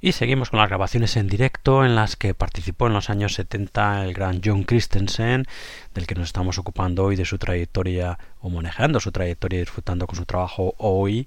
Y seguimos con las grabaciones en directo en las que participó en los años 70 el gran John Christensen, del que nos estamos ocupando hoy de su trayectoria o manejando su trayectoria y disfrutando con su trabajo hoy.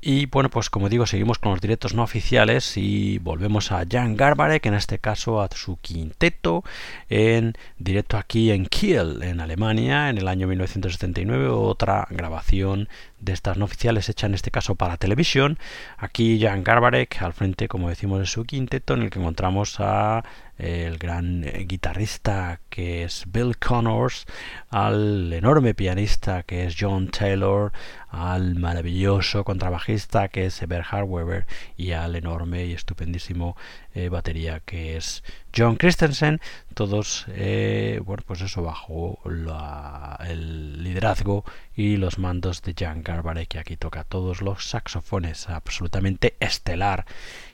Y bueno, pues como digo, seguimos con los directos no oficiales y volvemos a Jan Garbarek, en este caso a su quinteto, en directo aquí en Kiel, en Alemania, en el año 1979, otra grabación de estas no oficiales hecha en este caso para televisión. Aquí Jan Garbarek al frente, como decimos, de su quinteto, en el que encontramos a el gran guitarrista que es Bill Connors, al enorme pianista que es John Taylor, al maravilloso contrabajista que es Eberhard Weber y al enorme y estupendísimo eh, batería que es John Christensen, todos, eh, bueno, pues eso bajo el liderazgo y los mandos de Jan Garbarek, que aquí toca todos los saxofones, absolutamente estelar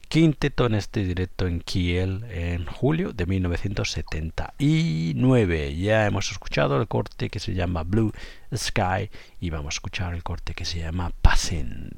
quinteto en este directo en Kiel en julio de 1979. Ya hemos escuchado el corte que se llama Blue Sky y vamos a escuchar el corte que se llama Passing.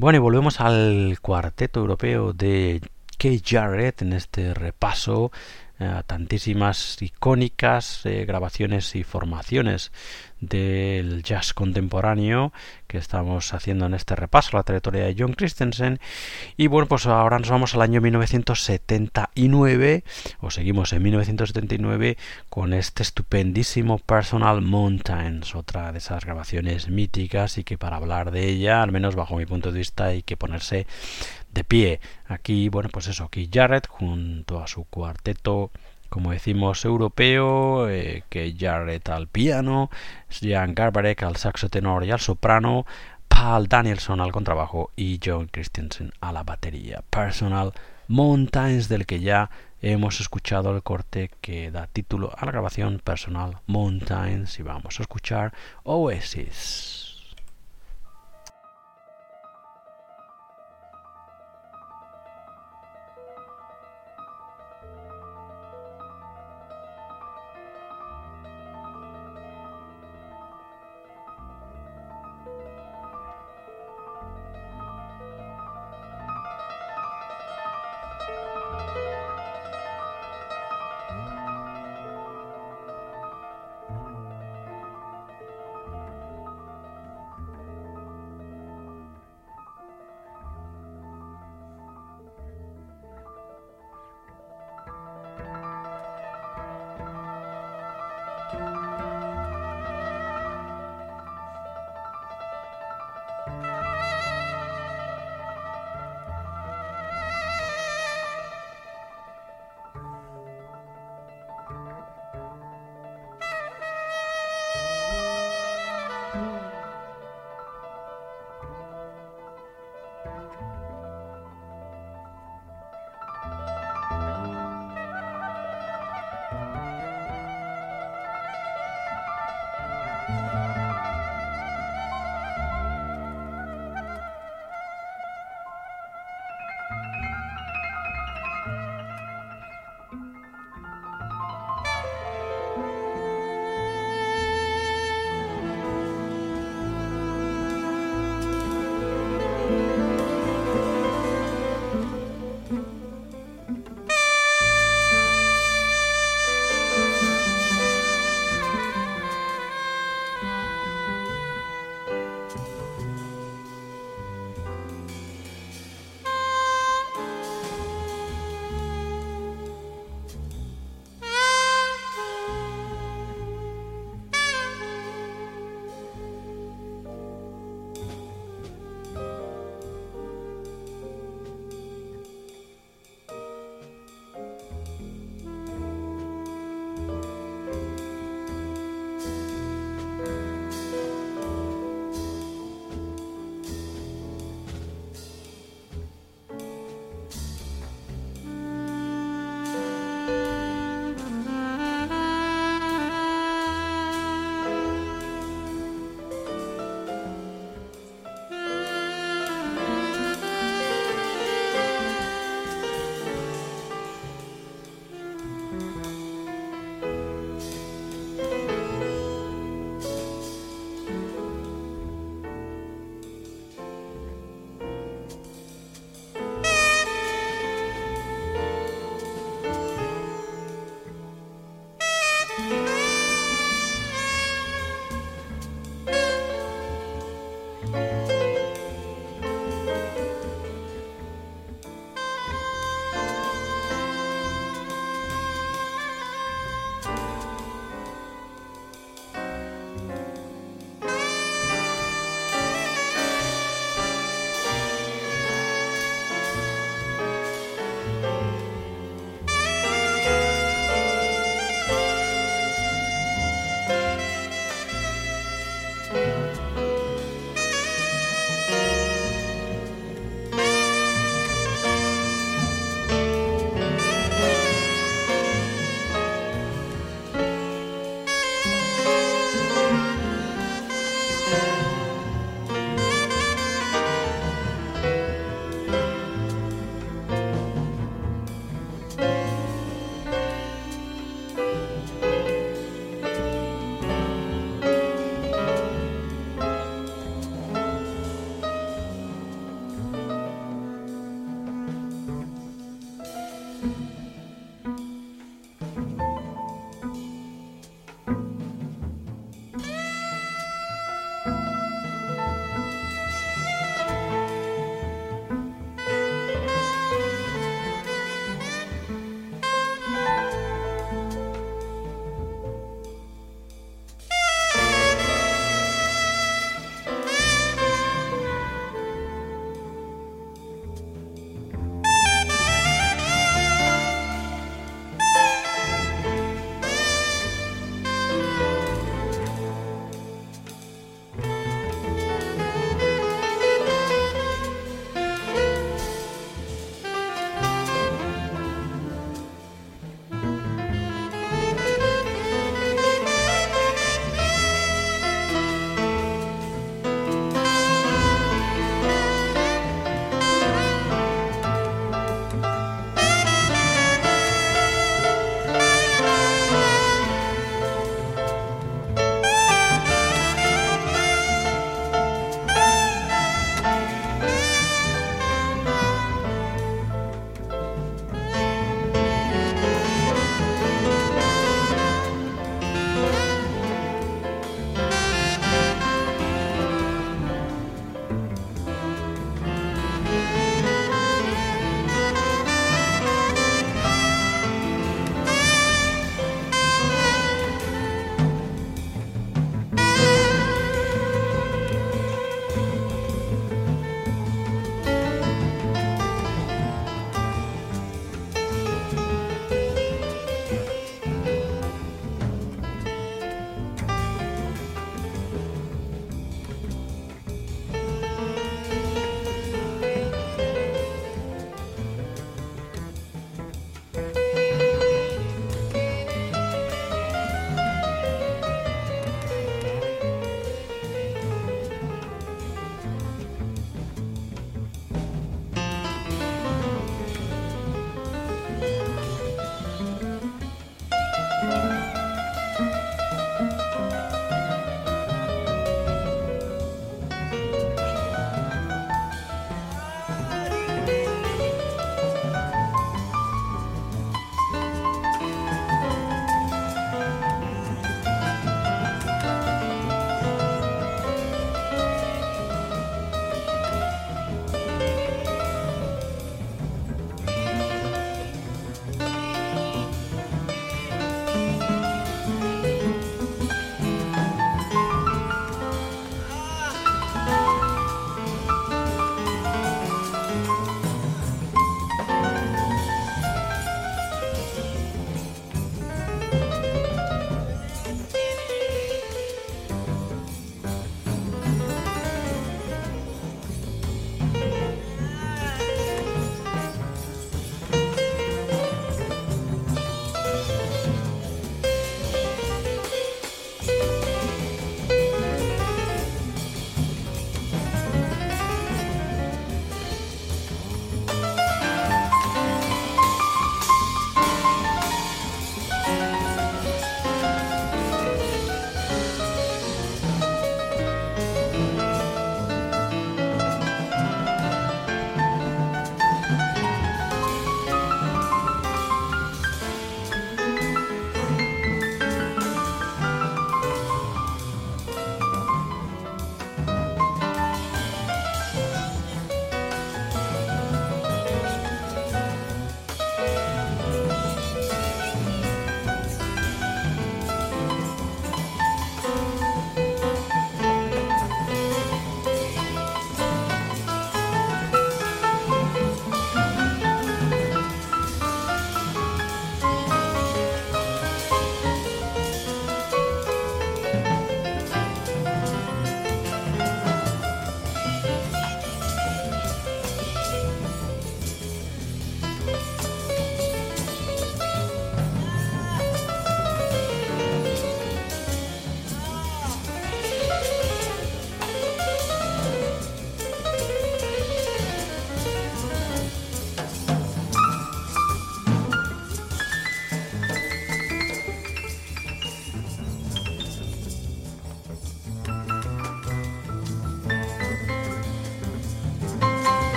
Bueno, y volvemos al cuarteto europeo de Kate Jarrett en este repaso a tantísimas icónicas eh, grabaciones y formaciones del jazz contemporáneo que estamos haciendo en este repaso, la trayectoria de John Christensen. Y bueno, pues ahora nos vamos al año 1979, o seguimos en 1979 con este estupendísimo Personal Mountains, otra de esas grabaciones míticas y que para hablar de ella, al menos bajo mi punto de vista, hay que ponerse de pie. Aquí, bueno, pues eso, aquí Jarrett junto a su cuarteto como decimos, europeo, eh, que Jarrett al piano, Jan Garbarek al saxo tenor y al soprano, Paul Danielson al contrabajo y John Christensen a la batería. Personal Mountains, del que ya hemos escuchado el corte que da título a la grabación Personal Mountains y vamos a escuchar Oasis.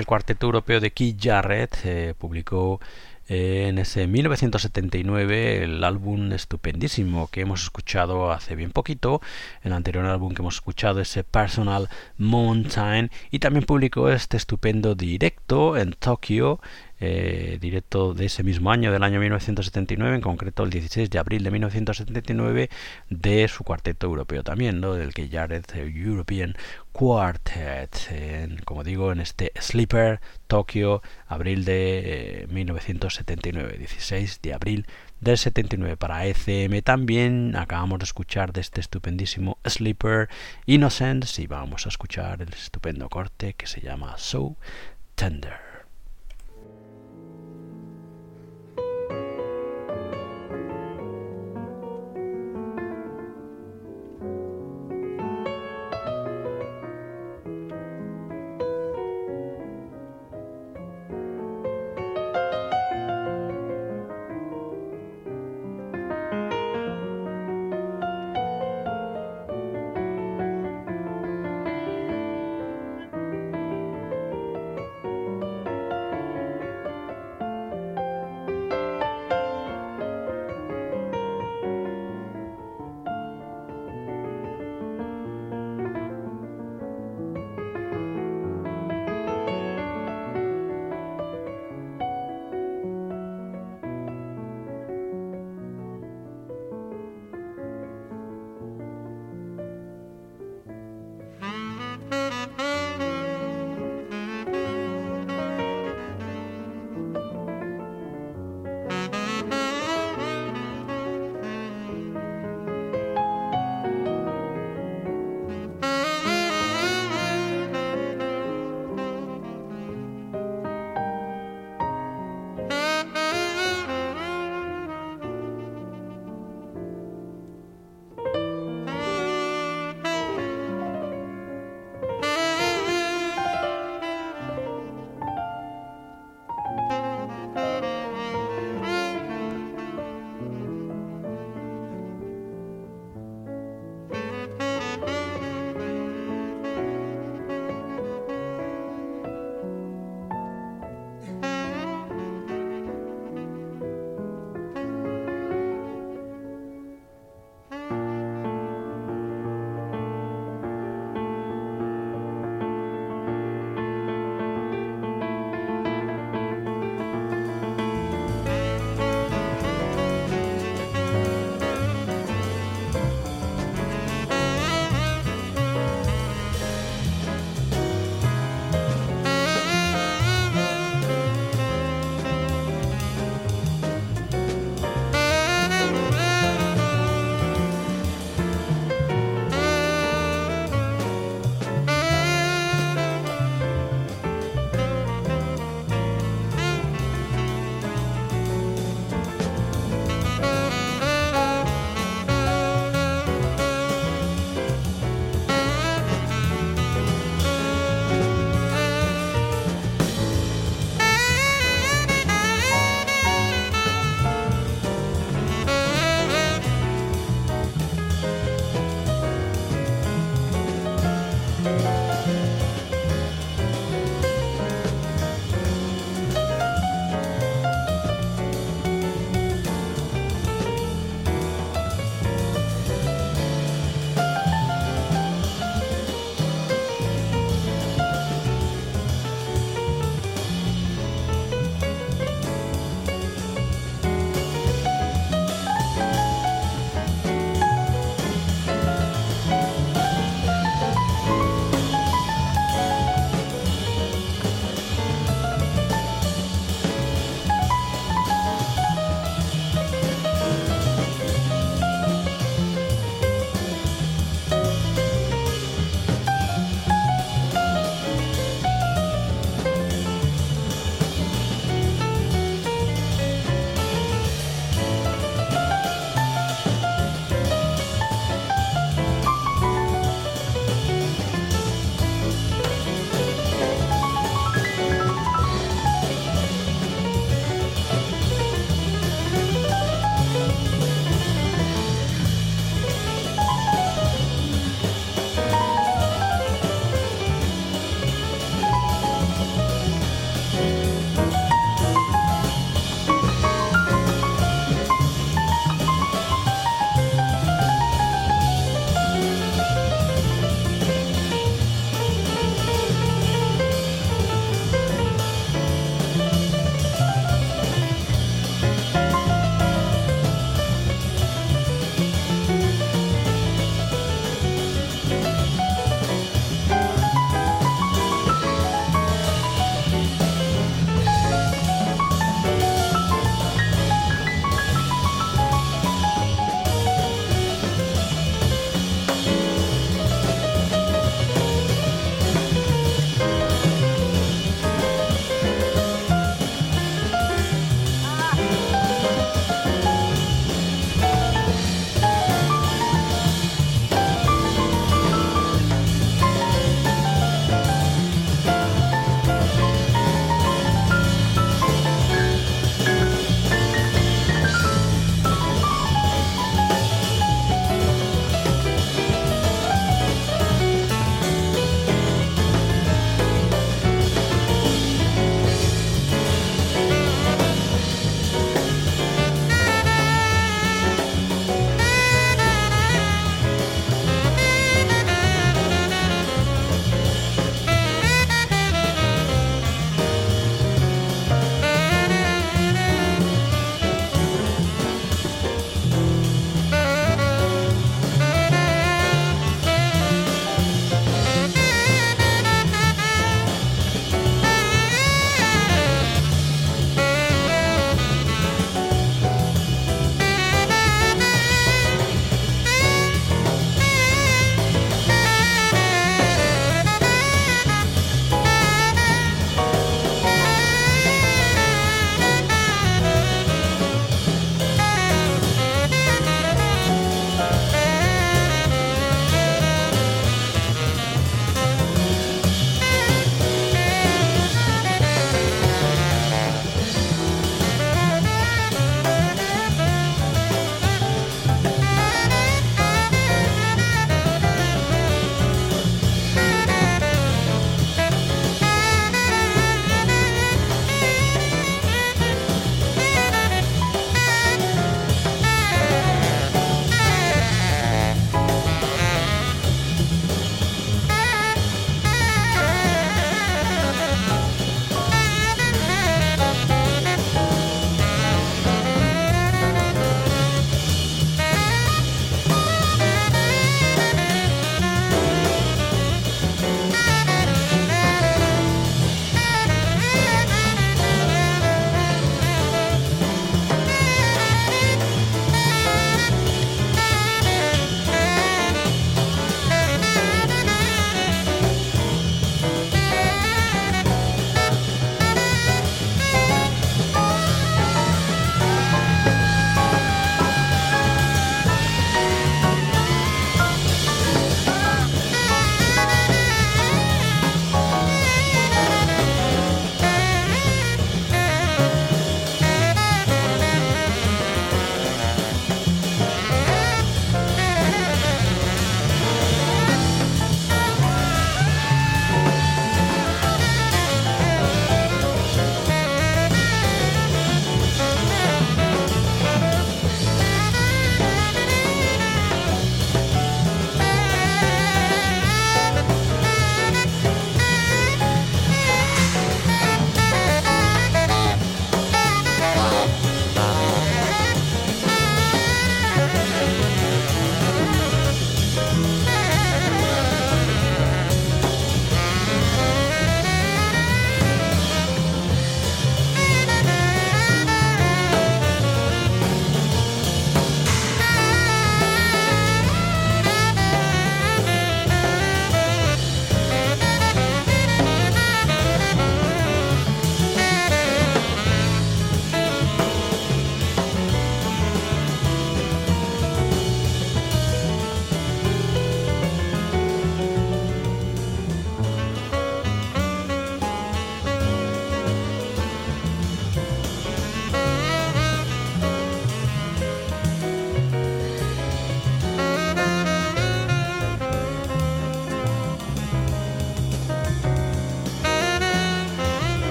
El cuarteto europeo de Keith Jarrett eh, publicó eh, en ese 1979 el álbum estupendísimo que hemos escuchado hace bien poquito, el anterior álbum que hemos escuchado ese Personal Mountain y también publicó este estupendo directo en Tokio eh, directo de ese mismo año, del año 1979, en concreto el 16 de abril de 1979, de su cuarteto europeo también, ¿no? del que Jared European Quartet, como digo, en este Sleeper Tokio, abril de 1979, eh, 16 de abril del 79 para ECM también acabamos de escuchar de este estupendísimo Sleeper Innocence y vamos a escuchar el estupendo corte que se llama So Tender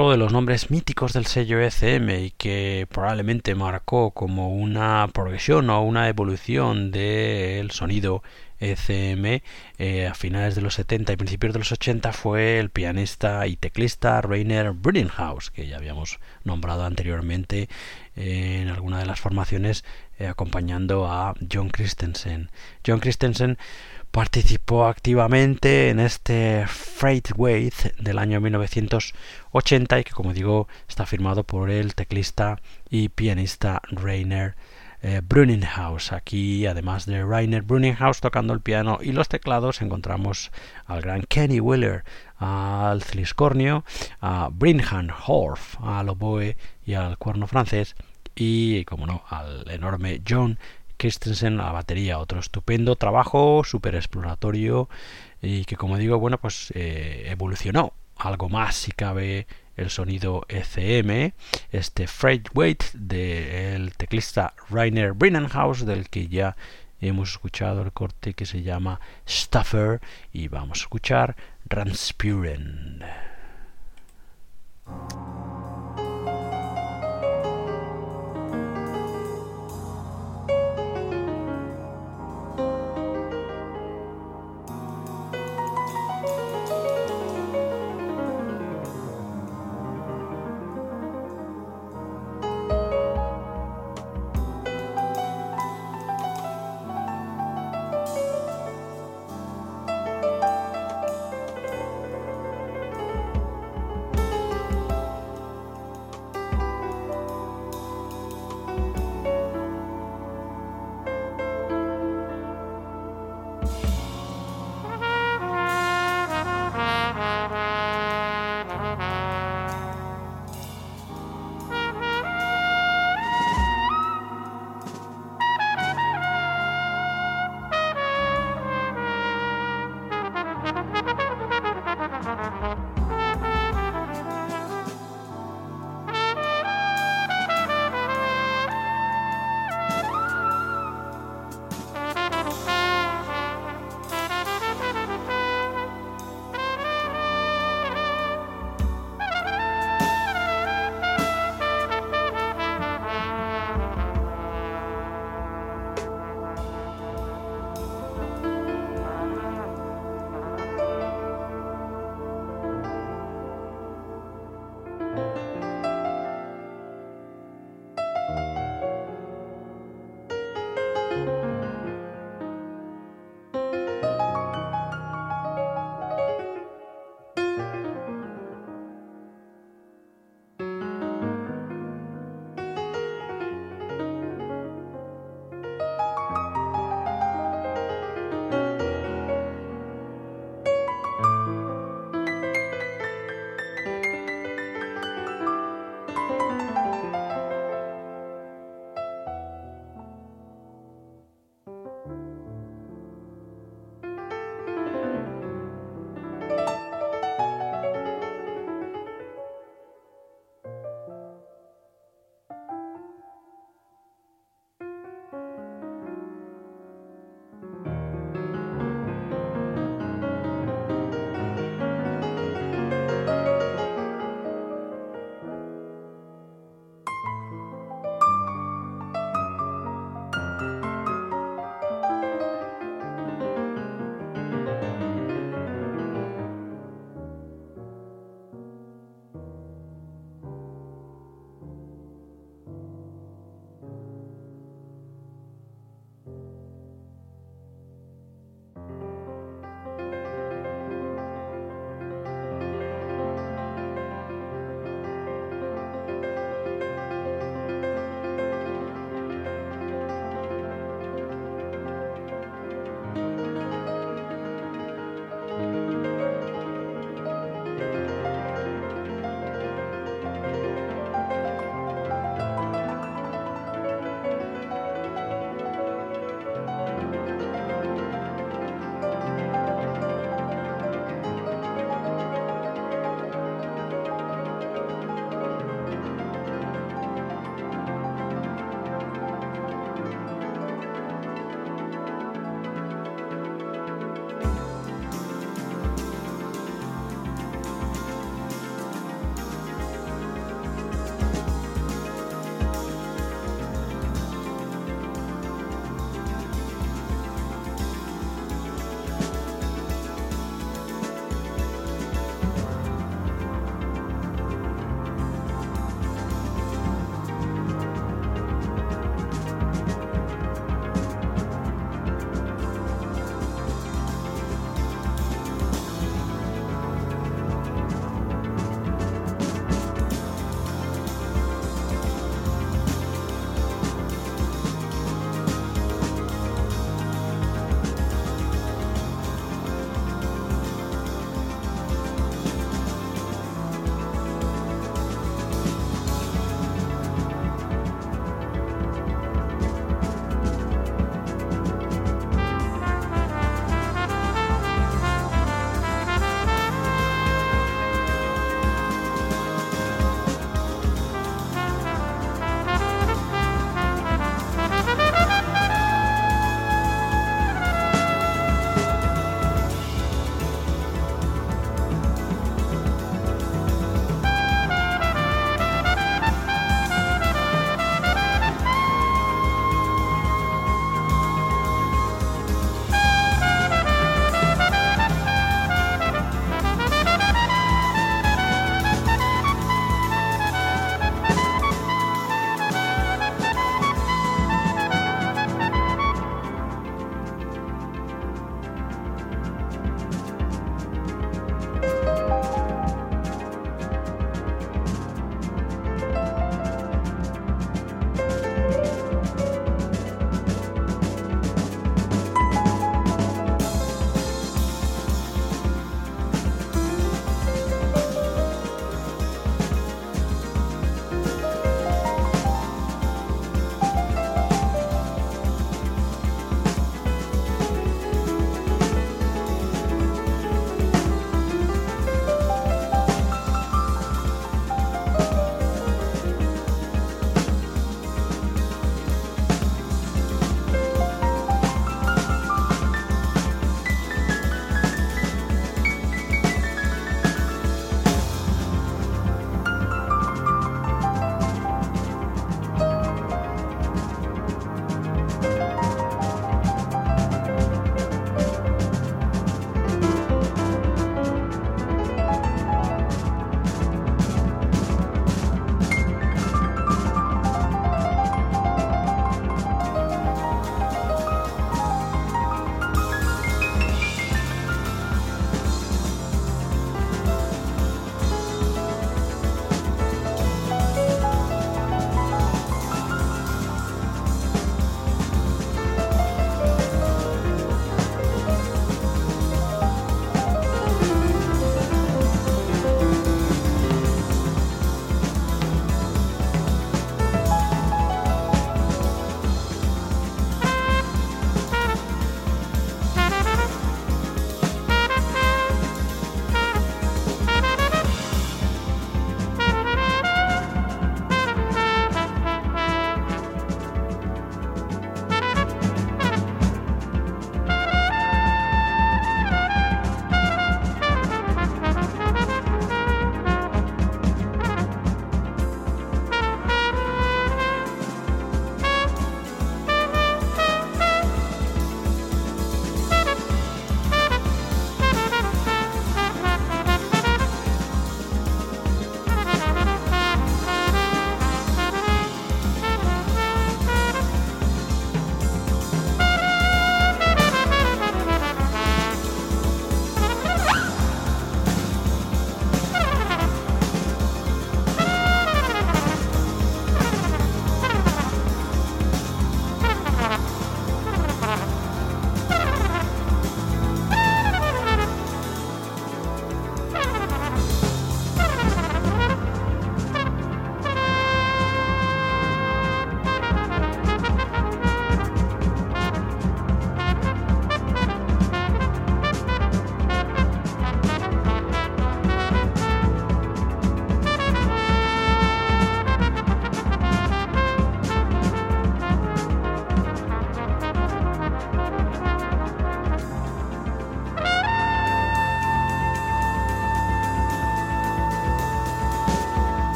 De los nombres míticos del sello ECM y que probablemente marcó como una progresión o una evolución del sonido ECM eh, a finales de los 70 y principios de los 80 fue el pianista y teclista Rainer Brenninghaus, que ya habíamos nombrado anteriormente en alguna de las formaciones eh, acompañando a John Christensen. John Christensen participó activamente en este Freight Weight del año 1980 y que como digo está firmado por el teclista y pianista Rainer eh, Bruninghaus. Aquí, además de Rainer Bruninghaus tocando el piano y los teclados, encontramos al gran Kenny Wheeler al ciscornio, a Brinhan Horf al oboe y al cuerno francés y, como no, al enorme John Christensen a la batería. Otro estupendo trabajo, súper exploratorio y que, como digo, bueno, pues eh, evolucionó algo más si cabe el sonido ECM, este Freight Weight del teclista Rainer Brinnenhaus, del que ya hemos escuchado el corte que se llama Stuffer, y vamos a escuchar Transpuren.